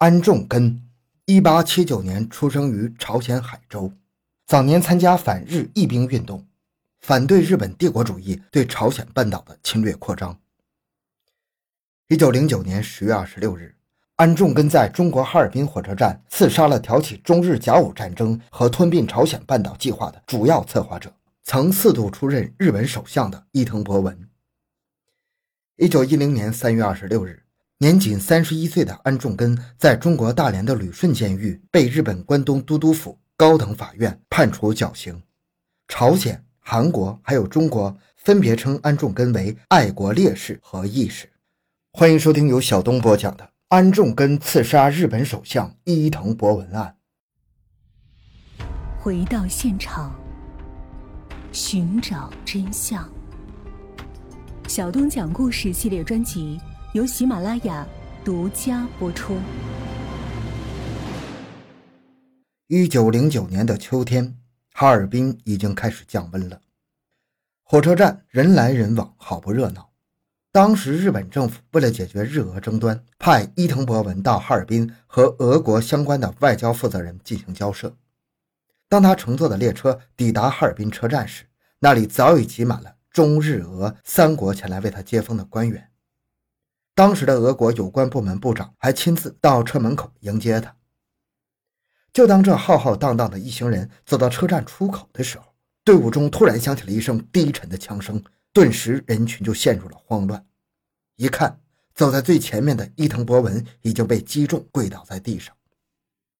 安重根，一八七九年出生于朝鲜海州，早年参加反日义兵运动，反对日本帝国主义对朝鲜半岛的侵略扩张。一九零九年十月二十六日，安重根在中国哈尔滨火车站刺杀了挑起中日甲午战争和吞并朝鲜半岛计划的主要策划者，曾四度出任日本首相的伊藤博文。一九一零年三月二十六日，年仅三十一岁的安重根在中国大连的旅顺监狱被日本关东都督府高等法院判处绞刑。朝鲜、韩国还有中国分别称安重根为爱国烈士和义士。欢迎收听由小东播讲的安重根刺杀日本首相伊藤博文案。回到现场，寻找真相。小东讲故事系列专辑由喜马拉雅独家播出。一九零九年的秋天，哈尔滨已经开始降温了，火车站人来人往，好不热闹。当时日本政府为了解决日俄争端，派伊藤博文到哈尔滨和俄国相关的外交负责人进行交涉。当他乘坐的列车抵达哈尔滨车站时，那里早已挤满了。中日俄三国前来为他接风的官员，当时的俄国有关部门部长还亲自到车门口迎接他。就当这浩浩荡荡的一行人走到车站出口的时候，队伍中突然响起了一声低沉的枪声，顿时人群就陷入了慌乱。一看，走在最前面的伊藤博文已经被击中，跪倒在地上，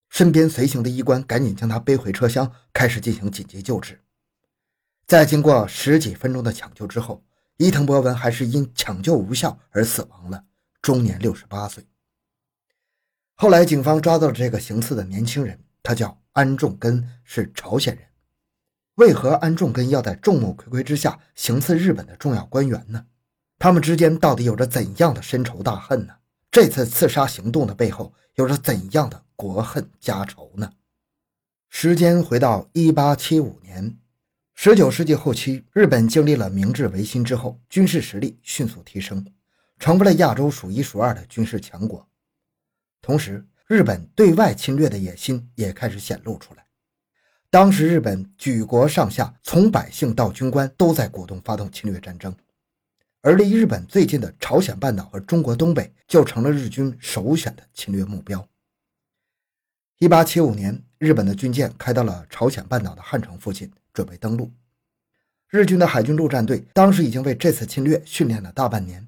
身边随行的医官赶紧将他背回车厢，开始进行紧急救治。在经过十几分钟的抢救之后，伊藤博文还是因抢救无效而死亡了，终年六十八岁。后来警方抓到了这个行刺的年轻人，他叫安重根，是朝鲜人。为何安重根要在众目睽睽之下行刺日本的重要官员呢？他们之间到底有着怎样的深仇大恨呢？这次刺杀行动的背后有着怎样的国恨家仇呢？时间回到一八七五年。十九世纪后期，日本经历了明治维新之后，军事实力迅速提升，成为了亚洲数一数二的军事强国。同时，日本对外侵略的野心也开始显露出来。当时，日本举国上下，从百姓到军官，都在鼓动发动侵略战争，而离日本最近的朝鲜半岛和中国东北，就成了日军首选的侵略目标。一八七五年，日本的军舰开到了朝鲜半岛的汉城附近。准备登陆，日军的海军陆战队当时已经为这次侵略训练了大半年，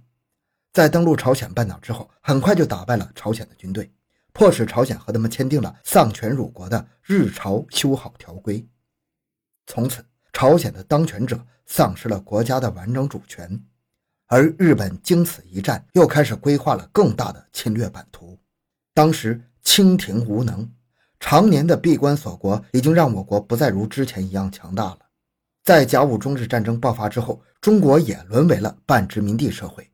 在登陆朝鲜半岛之后，很快就打败了朝鲜的军队，迫使朝鲜和他们签订了丧权辱国的日朝修好条规。从此，朝鲜的当权者丧失了国家的完整主权，而日本经此一战，又开始规划了更大的侵略版图。当时，清廷无能。常年的闭关锁国，已经让我国不再如之前一样强大了。在甲午中日战争爆发之后，中国也沦为了半殖民地社会，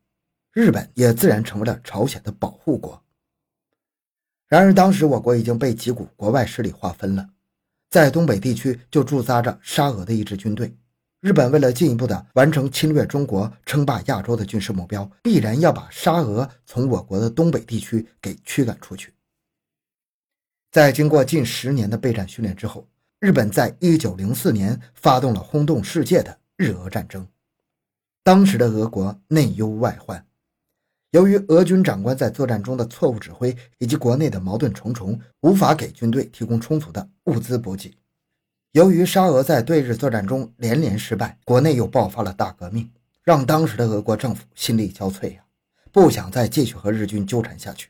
日本也自然成为了朝鲜的保护国。然而，当时我国已经被几股国外势力划分了，在东北地区就驻扎着沙俄的一支军队。日本为了进一步的完成侵略中国、称霸亚洲的军事目标，必然要把沙俄从我国的东北地区给驱赶出去。在经过近十年的备战训练之后，日本在一九零四年发动了轰动世界的日俄战争。当时的俄国内忧外患，由于俄军长官在作战中的错误指挥，以及国内的矛盾重重，无法给军队提供充足的物资补给。由于沙俄在对日作战中连连失败，国内又爆发了大革命，让当时的俄国政府心力交瘁呀，不想再继续和日军纠缠下去。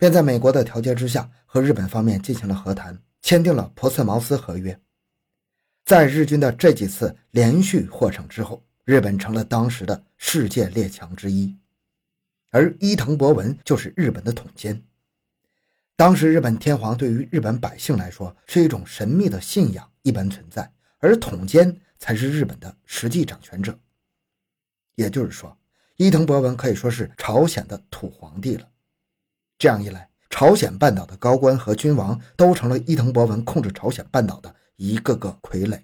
便在美国的调解之下，和日本方面进行了和谈，签订了婆茨茅斯合约。在日军的这几次连续获胜之后，日本成了当时的世界列强之一，而伊藤博文就是日本的统监。当时日本天皇对于日本百姓来说是一种神秘的信仰一般存在，而统监才是日本的实际掌权者。也就是说，伊藤博文可以说是朝鲜的土皇帝了。这样一来，朝鲜半岛的高官和君王都成了伊藤博文控制朝鲜半岛的一个个傀儡。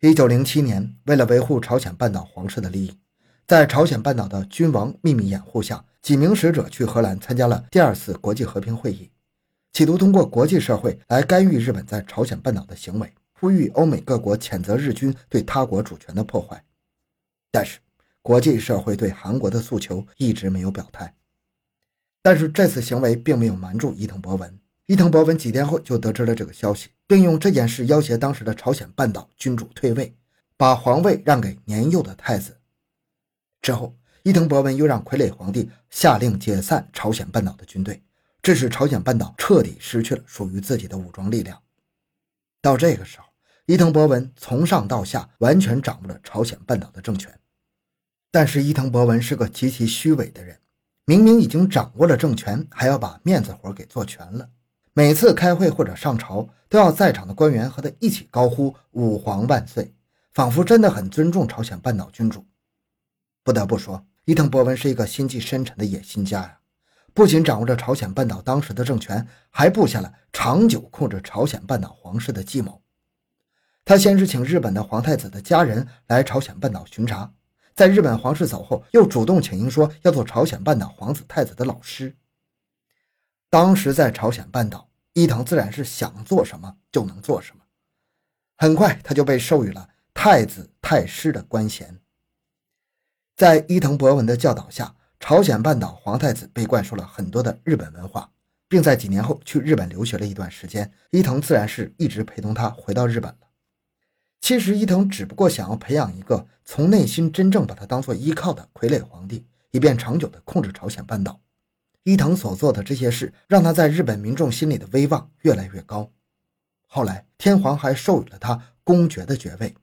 一九零七年，为了维护朝鲜半岛皇室的利益，在朝鲜半岛的君王秘密掩护下，几名使者去荷兰参加了第二次国际和平会议，企图通过国际社会来干预日本在朝鲜半岛的行为，呼吁欧美各国谴责日军对他国主权的破坏。但是，国际社会对韩国的诉求一直没有表态。但是这次行为并没有瞒住伊藤博文。伊藤博文几天后就得知了这个消息，并用这件事要挟当时的朝鲜半岛君主退位，把皇位让给年幼的太子。之后，伊藤博文又让傀儡皇帝下令解散朝鲜半岛的军队，致使朝鲜半岛彻底失去了属于自己的武装力量。到这个时候，伊藤博文从上到下完全掌握了朝鲜半岛的政权。但是，伊藤博文是个极其虚伪的人。明明已经掌握了政权，还要把面子活给做全了。每次开会或者上朝，都要在场的官员和他一起高呼“吾皇万岁”，仿佛真的很尊重朝鲜半岛君主。不得不说，伊藤博文是一个心计深沉的野心家呀！不仅掌握着朝鲜半岛当时的政权，还布下了长久控制朝鲜半岛皇室的计谋。他先是请日本的皇太子的家人来朝鲜半岛巡查。在日本皇室走后，又主动请缨说要做朝鲜半岛皇子太子的老师。当时在朝鲜半岛，伊藤自然是想做什么就能做什么。很快，他就被授予了太子太师的官衔。在伊藤博文的教导下，朝鲜半岛皇太子被灌输了很多的日本文化，并在几年后去日本留学了一段时间。伊藤自然是一直陪同他回到日本了。其实伊藤只不过想要培养一个从内心真正把他当做依靠的傀儡皇帝，以便长久地控制朝鲜半岛。伊藤所做的这些事，让他在日本民众心里的威望越来越高。后来天皇还授予了他公爵的爵位。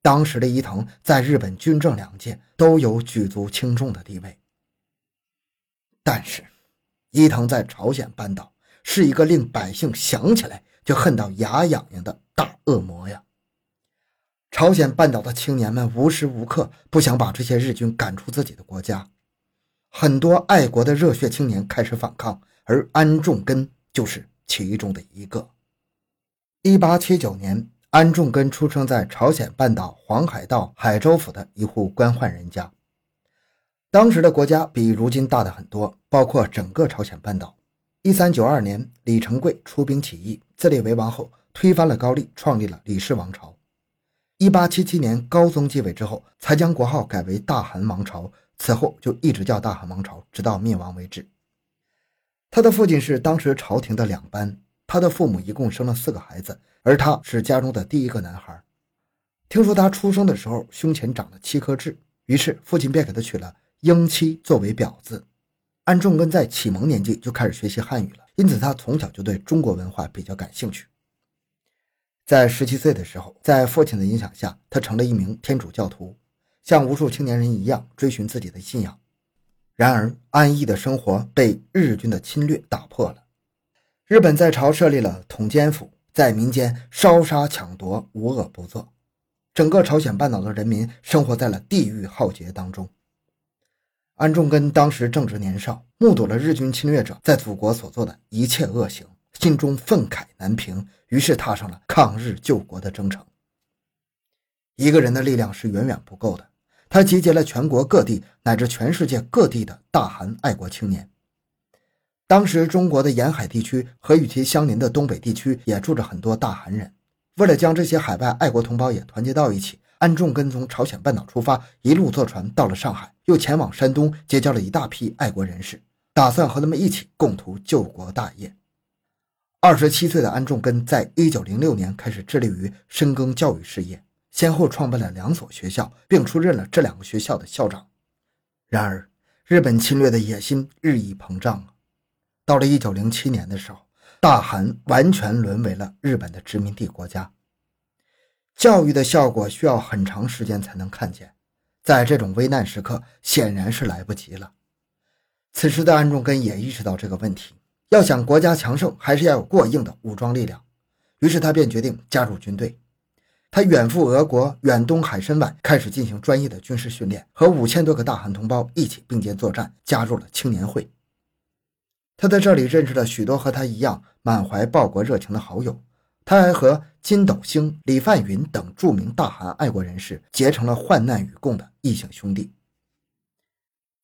当时的伊藤在日本军政两界都有举足轻重的地位。但是，伊藤在朝鲜半岛是一个令百姓想起来就恨到牙痒痒的大恶魔呀！朝鲜半岛的青年们无时无刻不想把这些日军赶出自己的国家，很多爱国的热血青年开始反抗，而安重根就是其中的一个。一八七九年，安重根出生在朝鲜半岛黄海道海州府的一户官宦人家。当时的国家比如今大的很多，包括整个朝鲜半岛。一三九二年，李成桂出兵起义，自立为王后，推翻了高丽，创立了李氏王朝。一八七七年，高宗继位之后，才将国号改为大韩王朝。此后就一直叫大韩王朝，直到灭亡为止。他的父亲是当时朝廷的两班，他的父母一共生了四个孩子，而他是家中的第一个男孩。听说他出生的时候胸前长了七颗痣，于是父亲便给他取了“英七”作为表字。安重根在启蒙年纪就开始学习汉语了，因此他从小就对中国文化比较感兴趣。在十七岁的时候，在父亲的影响下，他成了一名天主教徒，像无数青年人一样追寻自己的信仰。然而，安逸的生活被日军的侵略打破了。日本在朝设立了统监府，在民间烧杀抢夺，无恶不作。整个朝鲜半岛的人民生活在了地狱浩劫当中。安重根当时正值年少，目睹了日军侵略者在祖国所做的一切恶行。心中愤慨难平，于是踏上了抗日救国的征程。一个人的力量是远远不够的，他集结了全国各地乃至全世界各地的大韩爱国青年。当时，中国的沿海地区和与其相邻的东北地区也住着很多大韩人。为了将这些海外爱国同胞也团结到一起，安重根从朝鲜半岛出发，一路坐船到了上海，又前往山东结交了一大批爱国人士，打算和他们一起共图救国大业。二十七岁的安重根在一九零六年开始致力于深耕教育事业，先后创办了两所学校，并出任了这两个学校的校长。然而，日本侵略的野心日益膨胀啊到了一九零七年的时候，大韩完全沦为了日本的殖民地国家。教育的效果需要很长时间才能看见，在这种危难时刻，显然是来不及了。此时的安重根也意识到这个问题。要想国家强盛，还是要有过硬的武装力量。于是他便决定加入军队。他远赴俄国远东海参崴，开始进行专业的军事训练，和五千多个大韩同胞一起并肩作战，加入了青年会。他在这里认识了许多和他一样满怀报国热情的好友。他还和金斗星、李范云等著名大韩爱国人士结成了患难与共的异姓兄弟。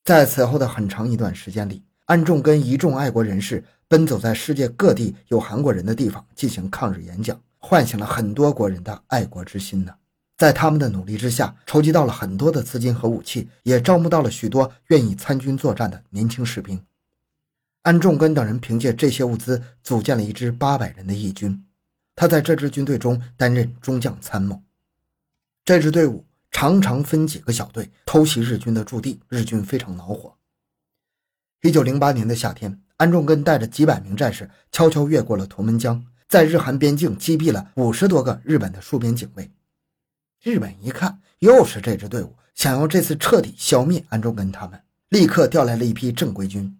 在此后的很长一段时间里，安重根一众爱国人士奔走在世界各地有韩国人的地方进行抗日演讲，唤醒了很多国人的爱国之心呢。在他们的努力之下，筹集到了很多的资金和武器，也招募到了许多愿意参军作战的年轻士兵。安重根等人凭借这些物资，组建了一支八百人的义军。他在这支军队中担任中将参谋。这支队伍。常常分几个小队偷袭日军的驻地，日军非常恼火。一九零八年的夏天，安重根带着几百名战士悄悄越过了图门江，在日韩边境击毙了五十多个日本的戍边警卫。日本一看，又是这支队伍，想要这次彻底消灭安重根他们，立刻调来了一批正规军。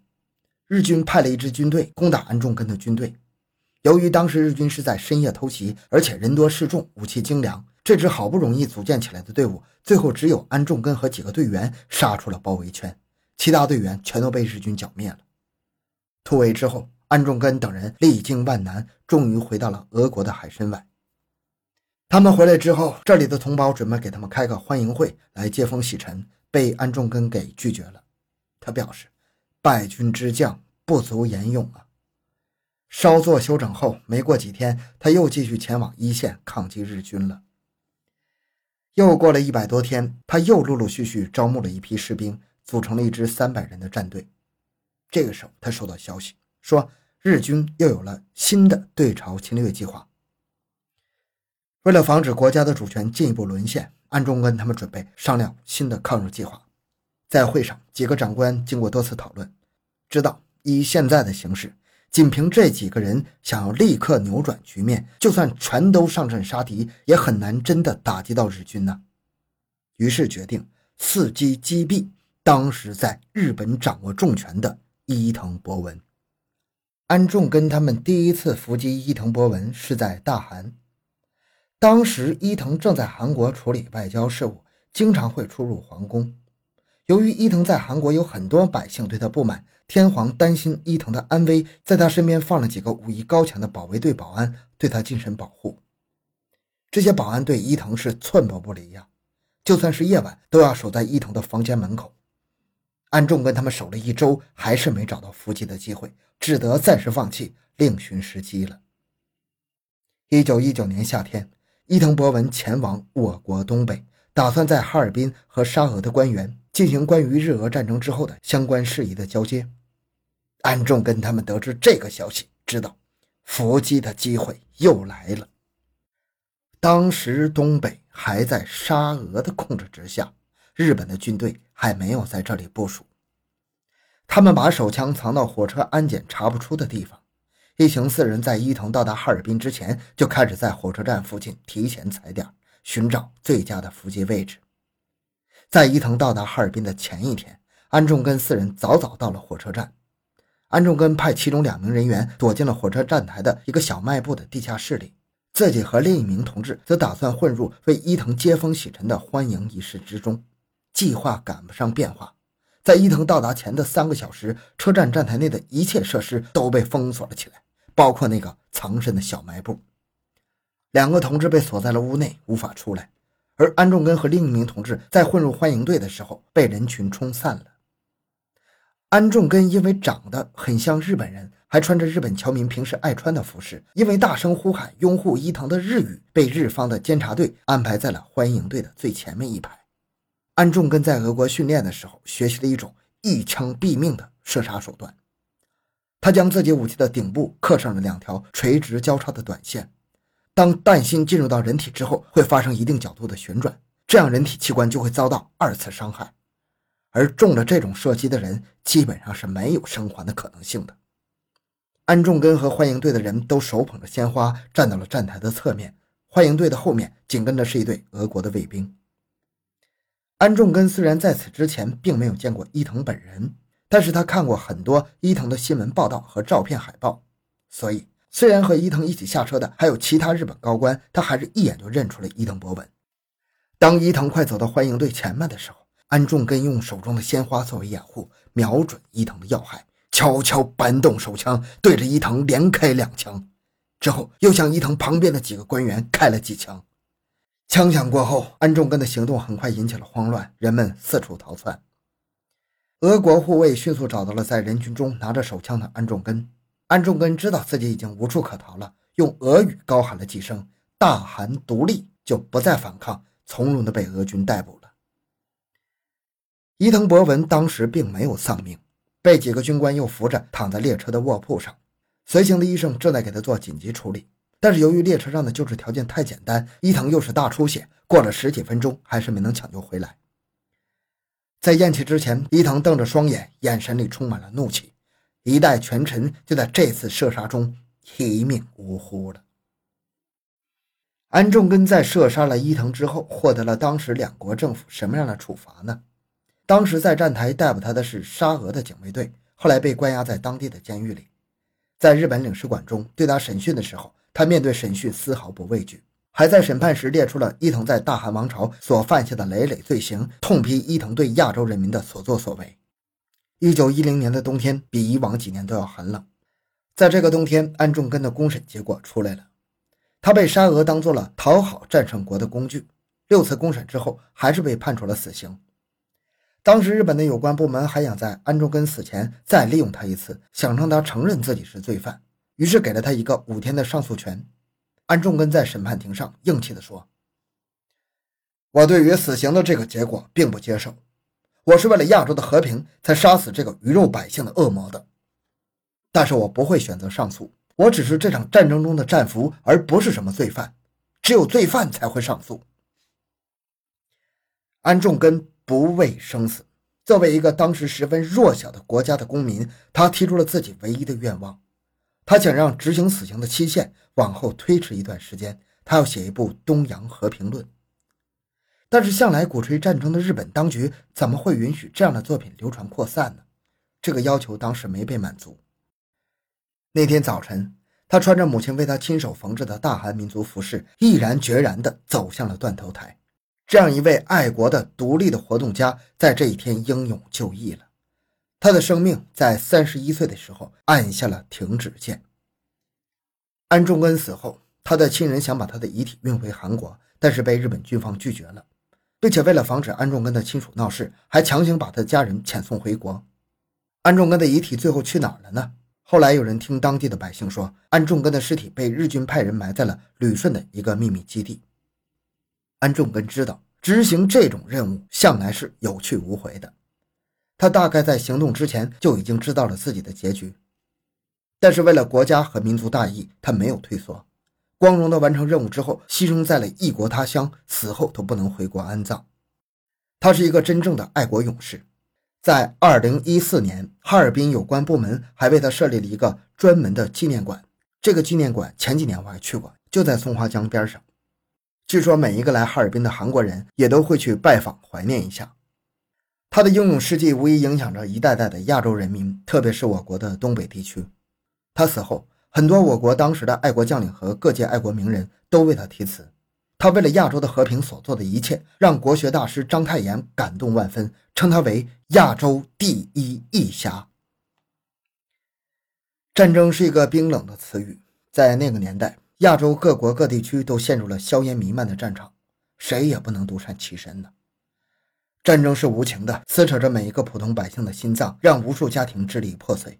日军派了一支军队攻打安重根的军队，由于当时日军是在深夜偷袭，而且人多势众，武器精良。这支好不容易组建起来的队伍，最后只有安重根和几个队员杀出了包围圈，其他队员全都被日军剿灭了。突围之后，安重根等人历经万难，终于回到了俄国的海参崴。他们回来之后，这里的同胞准备给他们开个欢迎会来接风洗尘，被安重根给拒绝了。他表示：“败军之将不足言用啊。”稍作休整后，没过几天，他又继续前往一线抗击日军了。又过了一百多天，他又陆陆续续招募了一批士兵，组成了一支三百人的战队。这个时候，他收到消息说，日军又有了新的对朝侵略计划。为了防止国家的主权进一步沦陷，安中根他们准备商量新的抗日计划。在会上，几个长官经过多次讨论，知道以现在的形势。仅凭这几个人想要立刻扭转局面，就算全都上阵杀敌，也很难真的打击到日军呢。于是决定伺机击毙当时在日本掌握重权的伊藤博文。安重根他们第一次伏击伊藤博文是在大韩，当时伊藤正在韩国处理外交事务，经常会出入皇宫。由于伊藤在韩国有很多百姓对他不满。天皇担心伊藤的安危，在他身边放了几个武艺高强的保卫队保安，对他精神保护。这些保安对伊藤是寸步不离呀，就算是夜晚都要守在伊藤的房间门口。安重跟他们守了一周，还是没找到伏击的机会，只得暂时放弃，另寻时机了。一九一九年夏天，伊藤博文前往我国东北，打算在哈尔滨和沙俄的官员进行关于日俄战争之后的相关事宜的交接。安重跟他们得知这个消息，知道伏击的机会又来了。当时东北还在沙俄的控制之下，日本的军队还没有在这里部署。他们把手枪藏到火车安检查不出的地方。一行四人在伊藤到达哈尔滨之前，就开始在火车站附近提前踩点，寻找最佳的伏击位置。在伊藤到达哈尔滨的前一天，安重根四人早早到了火车站。安重根派其中两名人员躲进了火车站台的一个小卖部的地下室里，自己和另一名同志则打算混入为伊藤接风洗尘的欢迎仪式之中。计划赶不上变化，在伊藤到达前的三个小时，车站站台内的一切设施都被封锁了起来，包括那个藏身的小卖部。两个同志被锁在了屋内，无法出来，而安重根和另一名同志在混入欢迎队的时候被人群冲散了。安重根因为长得很像日本人，还穿着日本侨民平时爱穿的服饰，因为大声呼喊拥护伊藤的日语，被日方的监察队安排在了欢迎队的最前面一排。安重根在俄国训练的时候，学习了一种一枪毙命的射杀手段。他将自己武器的顶部刻上了两条垂直交叉的短线，当弹芯进入到人体之后，会发生一定角度的旋转，这样人体器官就会遭到二次伤害。而中了这种射击的人，基本上是没有生还的可能性的。安重根和欢迎队的人都手捧着鲜花，站到了站台的侧面。欢迎队的后面紧跟着是一队俄国的卫兵。安重根虽然在此之前并没有见过伊藤本人，但是他看过很多伊藤的新闻报道和照片海报，所以虽然和伊藤一起下车的还有其他日本高官，他还是一眼就认出了伊藤博文。当伊藤快走到欢迎队前面的时候，安重根用手中的鲜花作为掩护，瞄准伊藤的要害，悄悄搬动手枪，对着伊藤连开两枪，之后又向伊藤旁边的几个官员开了几枪。枪响过后，安重根的行动很快引起了慌乱，人们四处逃窜。俄国护卫迅速找到了在人群中拿着手枪的安重根。安重根知道自己已经无处可逃了，用俄语高喊了几声“大韩独立”，就不再反抗，从容地被俄军逮捕了。伊藤博文当时并没有丧命，被几个军官又扶着躺在列车的卧铺上，随行的医生正在给他做紧急处理。但是由于列车上的救治条件太简单，伊藤又是大出血，过了十几分钟还是没能抢救回来。在咽气之前，伊藤瞪着双眼，眼神里充满了怒气。一代权臣就在这次射杀中一命呜呼了。安重根在射杀了伊藤之后，获得了当时两国政府什么样的处罚呢？当时在站台逮捕他的是沙俄的警卫队，后来被关押在当地的监狱里。在日本领事馆中对他审讯的时候，他面对审讯丝毫不畏惧，还在审判时列出了伊藤在大韩王朝所犯下的累累罪行，痛批伊藤对亚洲人民的所作所为。一九一零年的冬天比以往几年都要寒冷。在这个冬天，安重根的公审结果出来了，他被沙俄当做了讨好战胜国的工具。六次公审之后，还是被判处了死刑。当时日本的有关部门还想在安重根死前再利用他一次，想让他承认自己是罪犯，于是给了他一个五天的上诉权。安重根在审判庭上硬气地说：“我对于死刑的这个结果并不接受。”我是为了亚洲的和平才杀死这个鱼肉百姓的恶魔的，但是我不会选择上诉。我只是这场战争中的战俘，而不是什么罪犯。只有罪犯才会上诉。安重根不畏生死，作为一个当时十分弱小的国家的公民，他提出了自己唯一的愿望，他想让执行死刑的期限往后推迟一段时间。他要写一部《东洋和平论》。但是，向来鼓吹战争的日本当局怎么会允许这样的作品流传扩散呢？这个要求当时没被满足。那天早晨，他穿着母亲为他亲手缝制的大韩民族服饰，毅然决然地走向了断头台。这样一位爱国的、独立的活动家，在这一天英勇就义了。他的生命在三十一岁的时候按下了停止键。安重根死后，他的亲人想把他的遗体运回韩国，但是被日本军方拒绝了。并且为了防止安重根的亲属闹事，还强行把他家人遣送回国。安重根的遗体最后去哪儿了呢？后来有人听当地的百姓说，安重根的尸体被日军派人埋在了旅顺的一个秘密基地。安重根知道执行这种任务向来是有去无回的，他大概在行动之前就已经知道了自己的结局，但是为了国家和民族大义，他没有退缩。光荣地完成任务之后，牺牲在了异国他乡，死后都不能回国安葬。他是一个真正的爱国勇士。在二零一四年，哈尔滨有关部门还为他设立了一个专门的纪念馆。这个纪念馆前几年我还去过，就在松花江边上。据说每一个来哈尔滨的韩国人也都会去拜访，怀念一下他的英勇事迹，无疑影响着一代代的亚洲人民，特别是我国的东北地区。他死后。很多我国当时的爱国将领和各界爱国名人都为他题词。他为了亚洲的和平所做的一切，让国学大师章太炎感动万分，称他为亚洲第一义侠。战争是一个冰冷的词语，在那个年代，亚洲各国各地区都陷入了硝烟弥漫的战场，谁也不能独善其身呢。战争是无情的，撕扯着每一个普通百姓的心脏，让无数家庭支离破碎。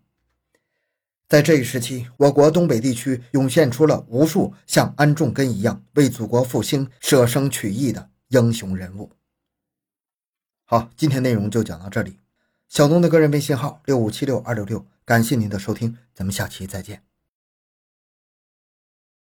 在这一时期，我国东北地区涌现出了无数像安重根一样为祖国复兴舍生取义的英雄人物。好，今天内容就讲到这里。小东的个人微信号六五七六二六六，感谢您的收听，咱们下期再见。